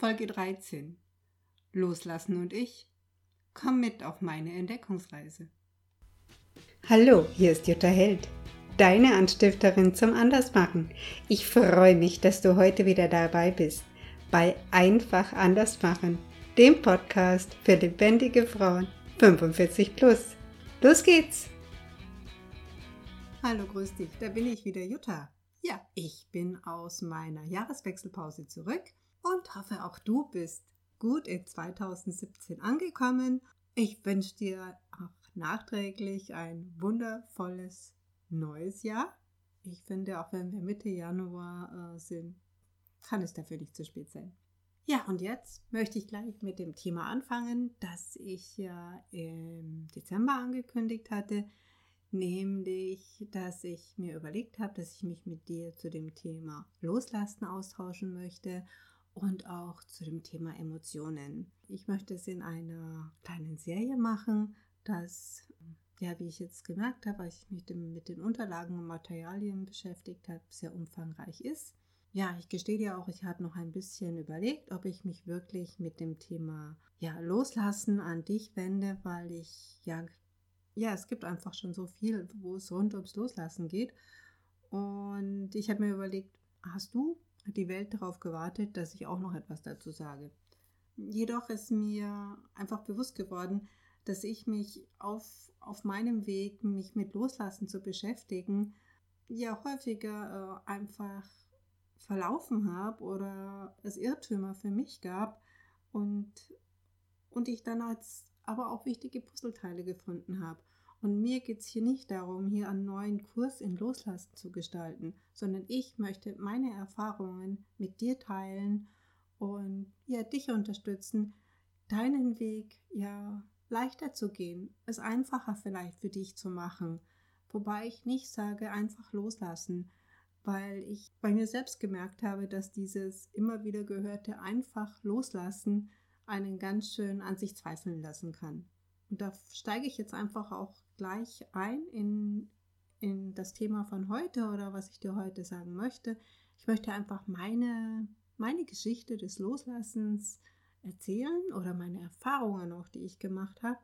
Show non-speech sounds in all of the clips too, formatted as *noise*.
Folge 13. Loslassen und ich. Komm mit auf meine Entdeckungsreise. Hallo, hier ist Jutta Held, deine Anstifterin zum Andersmachen. Ich freue mich, dass du heute wieder dabei bist bei Einfach Andersmachen, dem Podcast für lebendige Frauen 45 plus. Los geht's! Hallo, grüß dich, da bin ich wieder, Jutta. Ja, ich bin aus meiner Jahreswechselpause zurück und hoffe auch du bist gut in 2017 angekommen. Ich wünsche dir auch nachträglich ein wundervolles neues Jahr. Ich finde, auch wenn wir Mitte Januar äh, sind, kann es dafür nicht zu spät sein. Ja, und jetzt möchte ich gleich mit dem Thema anfangen, das ich ja im Dezember angekündigt hatte, nämlich, dass ich mir überlegt habe, dass ich mich mit dir zu dem Thema Loslassen austauschen möchte und auch zu dem Thema Emotionen. Ich möchte es in einer kleinen Serie machen, das, ja, wie ich jetzt gemerkt habe, als ich mich mit den Unterlagen und Materialien beschäftigt habe, sehr umfangreich ist. Ja, ich gestehe dir auch, ich habe noch ein bisschen überlegt, ob ich mich wirklich mit dem Thema ja, Loslassen an dich wende, weil ich ja, ja, es gibt einfach schon so viel, wo es rund ums Loslassen geht. Und ich habe mir überlegt, hast du die Welt darauf gewartet, dass ich auch noch etwas dazu sage. Jedoch ist mir einfach bewusst geworden, dass ich mich auf, auf meinem Weg, mich mit Loslassen zu beschäftigen, ja häufiger äh, einfach verlaufen habe oder es Irrtümer für mich gab und, und ich dann als aber auch wichtige Puzzleteile gefunden habe. Und mir geht es hier nicht darum, hier einen neuen Kurs in Loslassen zu gestalten, sondern ich möchte meine Erfahrungen mit dir teilen und ja, dich unterstützen, deinen Weg ja leichter zu gehen, es einfacher vielleicht für dich zu machen. Wobei ich nicht sage, einfach loslassen, weil ich bei mir selbst gemerkt habe, dass dieses immer wieder gehörte einfach loslassen einen ganz schön an sich zweifeln lassen kann. Und da steige ich jetzt einfach auch gleich ein in, in das Thema von heute oder was ich dir heute sagen möchte. Ich möchte einfach meine, meine Geschichte des Loslassens erzählen oder meine Erfahrungen auch, die ich gemacht habe,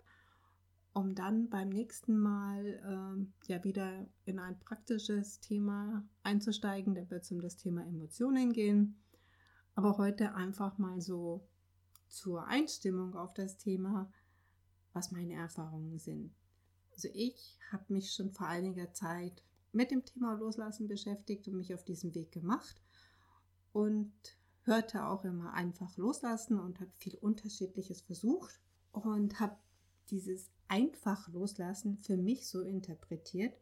um dann beim nächsten Mal ähm, ja wieder in ein praktisches Thema einzusteigen. Da wird es um das Thema Emotionen gehen. Aber heute einfach mal so zur Einstimmung auf das Thema, was meine Erfahrungen sind. Also ich habe mich schon vor einiger Zeit mit dem Thema Loslassen beschäftigt und mich auf diesem Weg gemacht und hörte auch immer einfach loslassen und habe viel Unterschiedliches versucht und habe dieses einfach loslassen für mich so interpretiert,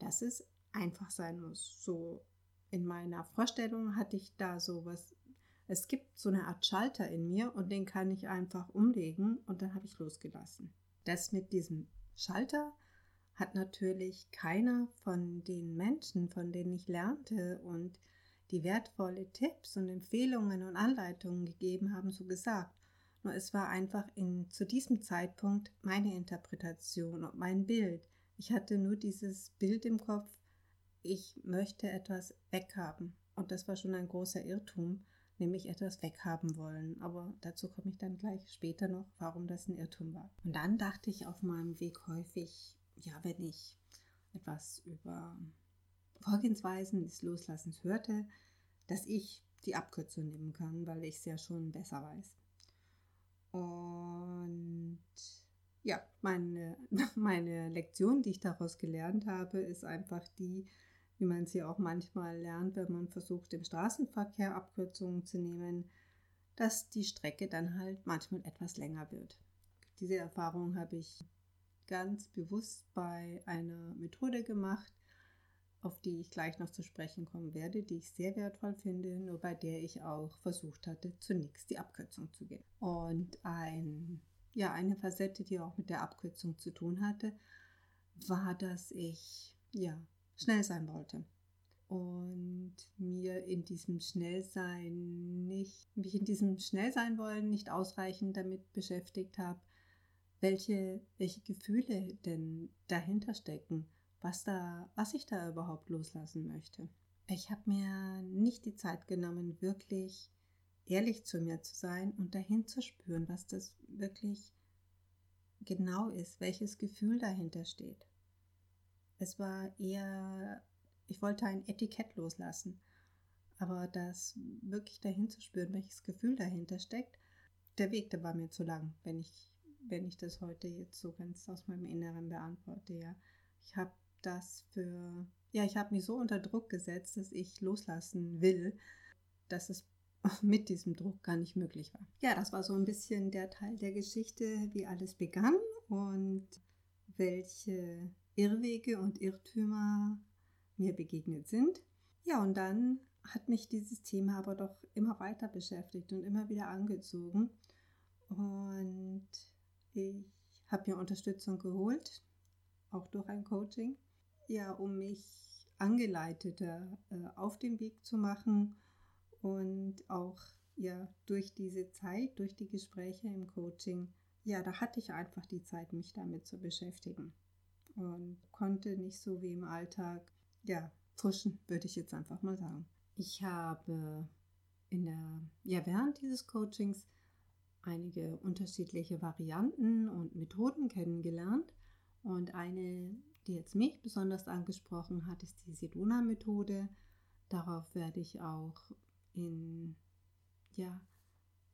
dass es einfach sein muss. So in meiner Vorstellung hatte ich da so was. Es gibt so eine Art Schalter in mir und den kann ich einfach umlegen und dann habe ich losgelassen. Das mit diesem Schalter hat natürlich keiner von den Menschen, von denen ich lernte und die wertvolle Tipps und Empfehlungen und Anleitungen gegeben haben, so gesagt. Nur es war einfach in, zu diesem Zeitpunkt meine Interpretation und mein Bild. Ich hatte nur dieses Bild im Kopf, ich möchte etwas weghaben. Und das war schon ein großer Irrtum, nämlich etwas weghaben wollen. Aber dazu komme ich dann gleich später noch, warum das ein Irrtum war. Und dann dachte ich auf meinem Weg häufig, ja, wenn ich etwas über Vorgehensweisen des Loslassens hörte, dass ich die Abkürzung nehmen kann, weil ich es ja schon besser weiß. Und ja, meine, *laughs* meine Lektion, die ich daraus gelernt habe, ist einfach die, wie man sie auch manchmal lernt, wenn man versucht, im Straßenverkehr Abkürzungen zu nehmen, dass die Strecke dann halt manchmal etwas länger wird. Diese Erfahrung habe ich ganz bewusst bei einer Methode gemacht, auf die ich gleich noch zu sprechen kommen werde, die ich sehr wertvoll finde, nur bei der ich auch versucht hatte, zunächst die Abkürzung zu gehen. Und ein, ja, eine Facette, die auch mit der Abkürzung zu tun hatte, war, dass ich ja, schnell sein wollte und mir in diesem Schnellsein nicht, mich in diesem Schnellsein wollen nicht ausreichend damit beschäftigt habe, welche, welche Gefühle denn dahinter stecken, was, da, was ich da überhaupt loslassen möchte. Ich habe mir nicht die Zeit genommen, wirklich ehrlich zu mir zu sein und dahin zu spüren, was das wirklich genau ist, welches Gefühl dahinter steht. Es war eher, ich wollte ein Etikett loslassen, aber das wirklich dahin zu spüren, welches Gefühl dahinter steckt, der Weg, der war mir zu lang, wenn ich, wenn ich das heute jetzt so ganz aus meinem Inneren beantworte. Ja. Ich habe das für, ja, ich habe mich so unter Druck gesetzt, dass ich loslassen will, dass es *laughs* mit diesem Druck gar nicht möglich war. Ja, das war so ein bisschen der Teil der Geschichte, wie alles begann und welche Irrwege und Irrtümer mir begegnet sind. Ja, und dann hat mich dieses Thema aber doch immer weiter beschäftigt und immer wieder angezogen. Und ich habe mir Unterstützung geholt, auch durch ein Coaching, ja, um mich angeleiteter äh, auf den Weg zu machen und auch ja durch diese Zeit, durch die Gespräche im Coaching, ja, da hatte ich einfach die Zeit, mich damit zu beschäftigen und konnte nicht so wie im Alltag, ja, pushen, würde ich jetzt einfach mal sagen. Ich habe in der, ja, während dieses Coachings einige unterschiedliche Varianten und Methoden kennengelernt. Und eine, die jetzt mich besonders angesprochen hat, ist die Sedona-Methode. Darauf werde ich auch in, ja,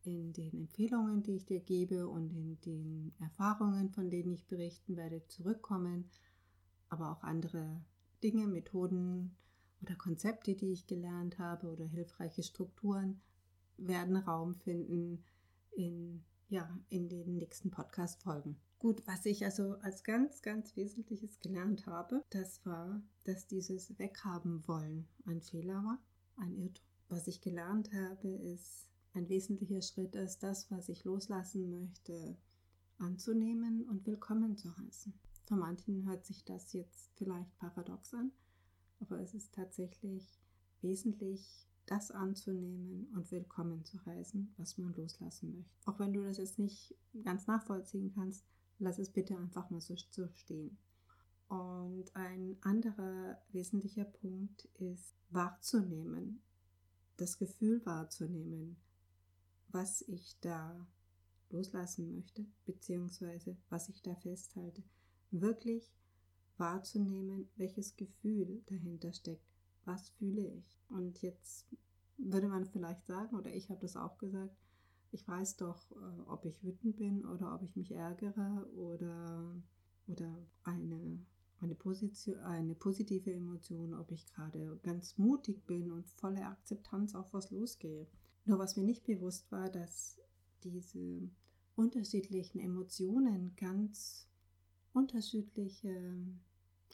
in den Empfehlungen, die ich dir gebe und in den Erfahrungen, von denen ich berichten werde, zurückkommen. Aber auch andere Dinge, Methoden, oder Konzepte, die ich gelernt habe oder hilfreiche Strukturen werden Raum finden in, ja, in den nächsten Podcast-Folgen. Gut, was ich also als ganz, ganz Wesentliches gelernt habe, das war, dass dieses Weghaben wollen ein Fehler war, ein Irrtum. Was ich gelernt habe, ist, ein wesentlicher Schritt ist, das, was ich loslassen möchte, anzunehmen und willkommen zu heißen. Für manchen hört sich das jetzt vielleicht paradox an, aber es ist tatsächlich wesentlich, das anzunehmen und willkommen zu heißen, was man loslassen möchte. Auch wenn du das jetzt nicht ganz nachvollziehen kannst, lass es bitte einfach mal so, so stehen. Und ein anderer wesentlicher Punkt ist wahrzunehmen, das Gefühl wahrzunehmen, was ich da loslassen möchte, beziehungsweise was ich da festhalte. Wirklich wahrzunehmen, welches Gefühl dahinter steckt. Was fühle ich? Und jetzt würde man vielleicht sagen, oder ich habe das auch gesagt, ich weiß doch, äh, ob ich wütend bin oder ob ich mich ärgere oder, oder eine, eine, Position, eine positive Emotion, ob ich gerade ganz mutig bin und volle Akzeptanz auf was losgehe. Nur was mir nicht bewusst war, dass diese unterschiedlichen Emotionen ganz unterschiedliche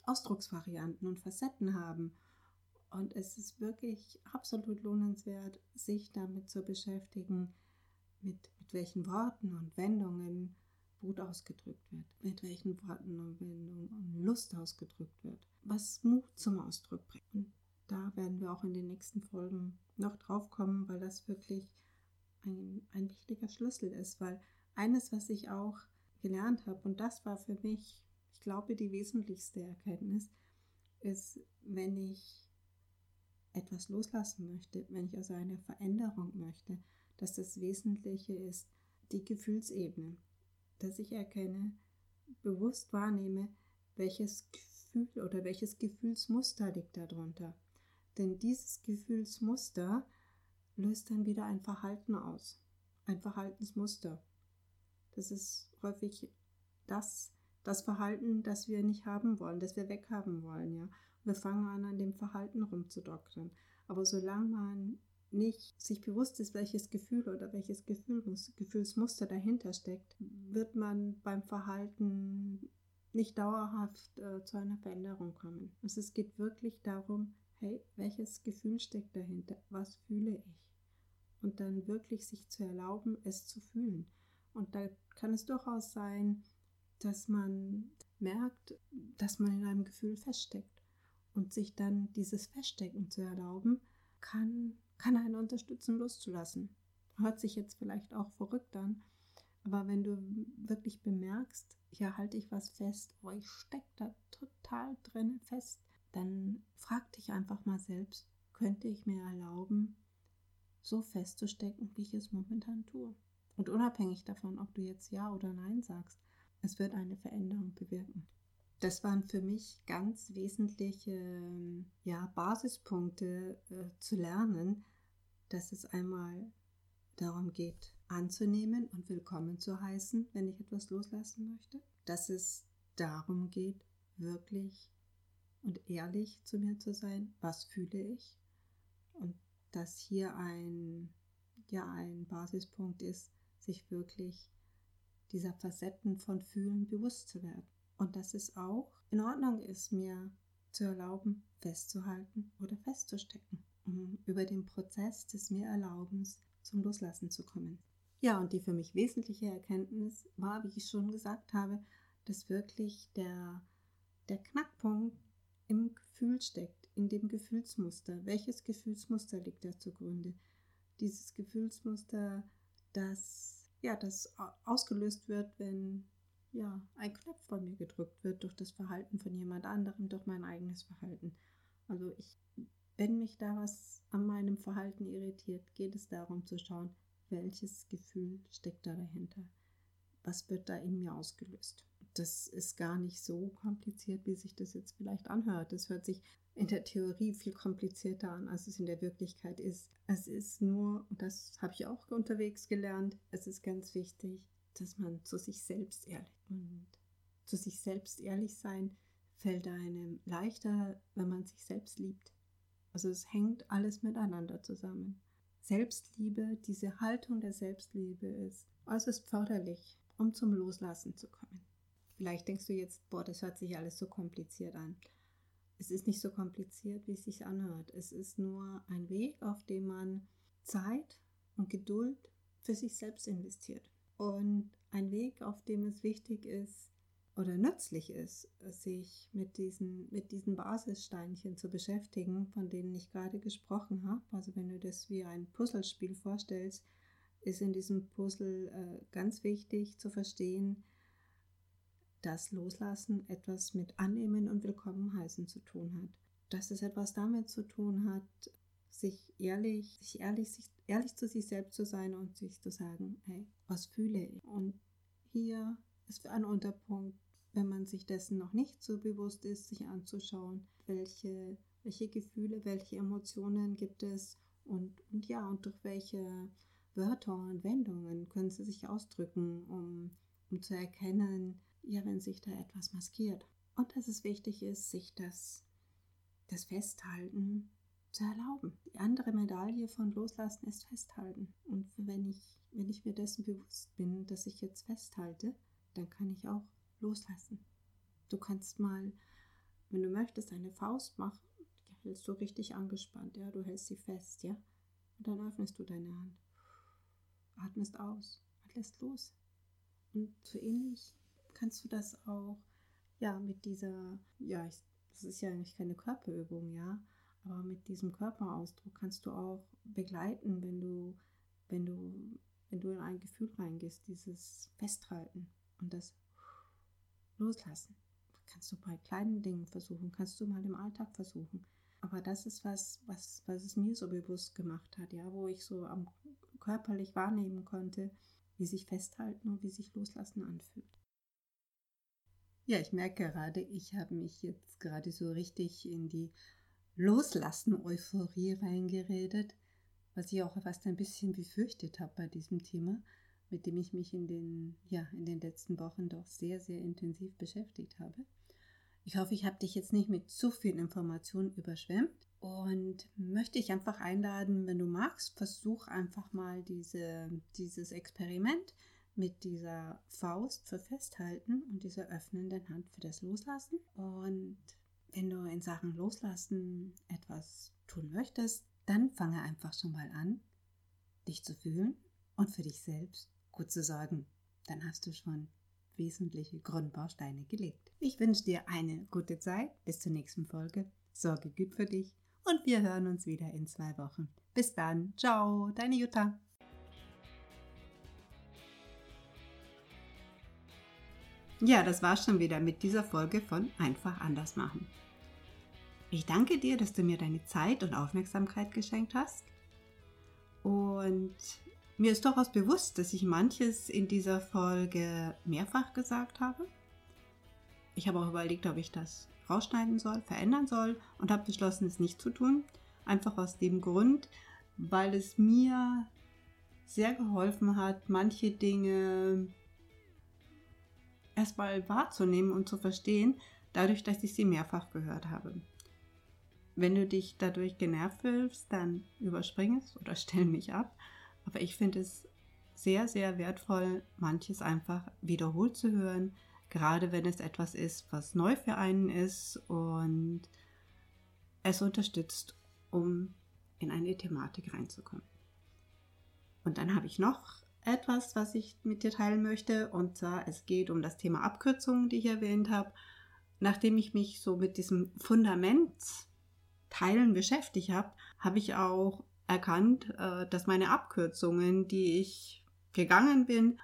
Ausdrucksvarianten und Facetten haben. Und es ist wirklich absolut lohnenswert, sich damit zu beschäftigen, mit, mit welchen Worten und Wendungen Wut ausgedrückt wird, mit welchen Worten und Wendungen Lust ausgedrückt wird, was Mut zum Ausdruck bringt. Und da werden wir auch in den nächsten Folgen noch drauf kommen, weil das wirklich ein, ein wichtiger Schlüssel ist, weil eines, was ich auch gelernt habe, und das war für mich ich glaube, die wesentlichste Erkenntnis ist, wenn ich etwas loslassen möchte, wenn ich also eine Veränderung möchte, dass das Wesentliche ist die Gefühlsebene, dass ich erkenne, bewusst wahrnehme, welches Gefühl oder welches Gefühlsmuster liegt darunter. Denn dieses Gefühlsmuster löst dann wieder ein Verhalten aus, ein Verhaltensmuster. Das ist häufig das, das Verhalten, das wir nicht haben wollen, das wir weghaben wollen, ja. wir fangen an, an dem Verhalten rumzudoktern. Aber solange man nicht sich bewusst ist, welches Gefühl oder welches Gefühl, Gefühlsmuster dahinter steckt, wird man beim Verhalten nicht dauerhaft äh, zu einer Veränderung kommen. Also es geht wirklich darum, hey, welches Gefühl steckt dahinter? Was fühle ich? Und dann wirklich sich zu erlauben, es zu fühlen. Und da kann es durchaus sein, dass man merkt, dass man in einem Gefühl feststeckt. Und sich dann dieses Feststecken zu erlauben, kann, kann einen unterstützen, loszulassen. Hört sich jetzt vielleicht auch verrückt an, aber wenn du wirklich bemerkst, hier halte ich was fest, oh, ich stecke da total drin fest, dann frag dich einfach mal selbst, könnte ich mir erlauben, so festzustecken, wie ich es momentan tue. Und unabhängig davon, ob du jetzt Ja oder Nein sagst, es wird eine Veränderung bewirken. Das waren für mich ganz wesentliche ja, Basispunkte äh, zu lernen, dass es einmal darum geht, anzunehmen und willkommen zu heißen, wenn ich etwas loslassen möchte. Dass es darum geht, wirklich und ehrlich zu mir zu sein, was fühle ich. Und dass hier ein, ja, ein Basispunkt ist, sich wirklich dieser Facetten von Fühlen bewusst zu werden. Und dass es auch in Ordnung ist, mir zu erlauben, festzuhalten oder festzustecken, um über den Prozess des mir Erlaubens zum Loslassen zu kommen. Ja, und die für mich wesentliche Erkenntnis war, wie ich schon gesagt habe, dass wirklich der, der Knackpunkt im Gefühl steckt, in dem Gefühlsmuster. Welches Gefühlsmuster liegt da zugrunde? Dieses Gefühlsmuster, das, ja, das ausgelöst wird, wenn ja, ein Knopf von mir gedrückt wird durch das Verhalten von jemand anderem, durch mein eigenes Verhalten. Also ich, wenn mich da was an meinem Verhalten irritiert, geht es darum zu schauen, welches Gefühl steckt da dahinter? Was wird da in mir ausgelöst? Das ist gar nicht so kompliziert, wie sich das jetzt vielleicht anhört. Das hört sich in der Theorie viel komplizierter an, als es in der Wirklichkeit ist. Es ist nur, und das habe ich auch unterwegs gelernt, es ist ganz wichtig, dass man zu sich selbst ehrlich und zu sich selbst ehrlich sein fällt einem leichter, wenn man sich selbst liebt. Also es hängt alles miteinander zusammen. Selbstliebe, diese Haltung der Selbstliebe ist äußerst förderlich, um zum Loslassen zu kommen. Vielleicht denkst du jetzt, boah, das hört sich alles so kompliziert an. Es ist nicht so kompliziert, wie es sich anhört. Es ist nur ein Weg, auf dem man Zeit und Geduld für sich selbst investiert. Und ein Weg, auf dem es wichtig ist oder nützlich ist, sich mit diesen, mit diesen Basissteinchen zu beschäftigen, von denen ich gerade gesprochen habe. Also wenn du das wie ein Puzzlespiel vorstellst, ist in diesem Puzzle äh, ganz wichtig zu verstehen, dass Loslassen etwas mit Annehmen und Willkommen heißen zu tun hat. Dass es etwas damit zu tun hat, sich ehrlich, sich ehrlich, sich ehrlich zu sich selbst zu sein und sich zu sagen, hey, was fühle ich? Und hier ist ein Unterpunkt, wenn man sich dessen noch nicht so bewusst ist, sich anzuschauen, welche, welche Gefühle, welche Emotionen gibt es und, und ja, und durch welche Wörter und Wendungen können sie sich ausdrücken, um, um zu erkennen, ja, wenn sich da etwas maskiert. Und dass es wichtig ist, sich das, das Festhalten zu erlauben. Die andere Medaille von Loslassen ist Festhalten. Und wenn ich, wenn ich mir dessen bewusst bin, dass ich jetzt festhalte, dann kann ich auch loslassen. Du kannst mal, wenn du möchtest, eine Faust machen, die hältst du richtig angespannt, ja, du hältst sie fest, ja, und dann öffnest du deine Hand, atmest aus und lässt los. Und so ähnlich kannst du das auch, ja, mit dieser, ja, ich, das ist ja eigentlich keine Körperübung, ja, aber mit diesem Körperausdruck kannst du auch begleiten, wenn du, wenn du, wenn du in ein Gefühl reingehst, dieses Festhalten und das Loslassen. Kannst du bei kleinen Dingen versuchen, kannst du mal im Alltag versuchen. Aber das ist was, was, was es mir so bewusst gemacht hat, ja, wo ich so am körperlich wahrnehmen konnte, wie sich festhalten und wie sich loslassen anfühlt. Ja, ich merke gerade, ich habe mich jetzt gerade so richtig in die Loslassen-Euphorie reingeredet, was ich auch fast ein bisschen befürchtet habe bei diesem Thema, mit dem ich mich in den, ja, in den letzten Wochen doch sehr, sehr intensiv beschäftigt habe. Ich hoffe, ich habe dich jetzt nicht mit zu viel Informationen überschwemmt und möchte dich einfach einladen, wenn du magst, versuch einfach mal diese, dieses Experiment mit dieser Faust für Festhalten und dieser öffnenden Hand für das Loslassen und wenn du in Sachen Loslassen etwas tun möchtest, dann fange einfach schon mal an, dich zu fühlen und für dich selbst gut zu sorgen. Dann hast du schon wesentliche Grundbausteine gelegt. Ich wünsche dir eine gute Zeit. Bis zur nächsten Folge. Sorge gut für dich und wir hören uns wieder in zwei Wochen. Bis dann. Ciao, deine Jutta. Ja, das war's schon wieder mit dieser Folge von Einfach anders machen. Ich danke dir, dass du mir deine Zeit und Aufmerksamkeit geschenkt hast. Und mir ist durchaus bewusst, dass ich manches in dieser Folge mehrfach gesagt habe. Ich habe auch überlegt, ob ich das rausschneiden soll, verändern soll und habe beschlossen, es nicht zu tun. Einfach aus dem Grund, weil es mir sehr geholfen hat, manche Dinge erstmal wahrzunehmen und zu verstehen, dadurch, dass ich sie mehrfach gehört habe. Wenn du dich dadurch genervt fühlst, dann überspring es oder *laughs* stell mich ab. Aber ich finde es sehr, sehr wertvoll, manches einfach wiederholt zu hören, gerade wenn es etwas ist, was neu für einen ist und es unterstützt, um in eine Thematik reinzukommen. Und dann habe ich noch etwas, was ich mit dir teilen möchte. Und zwar, es geht um das Thema Abkürzungen, die ich erwähnt habe. Nachdem ich mich so mit diesem Fundamentteilen beschäftigt habe, habe ich auch erkannt, äh, dass meine Abkürzungen, die ich gegangen bin,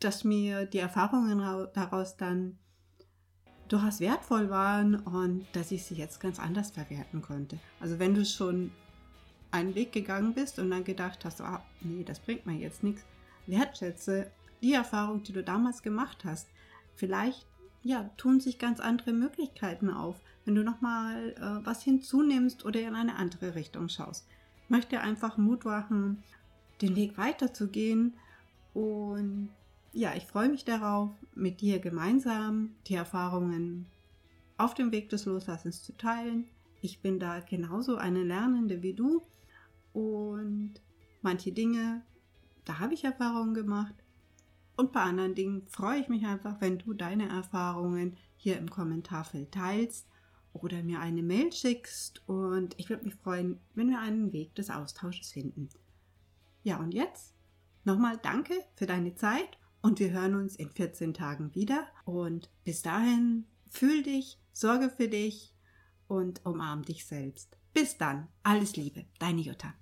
dass mir die Erfahrungen daraus dann durchaus wertvoll waren und dass ich sie jetzt ganz anders verwerten konnte. Also wenn du schon einen Weg gegangen bist und dann gedacht hast, ah, nee, das bringt mir jetzt nichts, wertschätze die Erfahrung, die du damals gemacht hast. Vielleicht ja, tun sich ganz andere Möglichkeiten auf, wenn du nochmal äh, was hinzunimmst oder in eine andere Richtung schaust. Ich möchte einfach Mut machen, den Weg weiterzugehen und ja, ich freue mich darauf, mit dir gemeinsam die Erfahrungen auf dem Weg des Loslassens zu teilen. Ich bin da genauso eine Lernende wie du und manche Dinge, da habe ich Erfahrungen gemacht. Und bei anderen Dingen freue ich mich einfach, wenn du deine Erfahrungen hier im Kommentarfeld teilst oder mir eine Mail schickst. Und ich würde mich freuen, wenn wir einen Weg des Austausches finden. Ja, und jetzt nochmal danke für deine Zeit und wir hören uns in 14 Tagen wieder. Und bis dahin, fühl dich, sorge für dich und umarm dich selbst. Bis dann, alles Liebe, deine Jutta.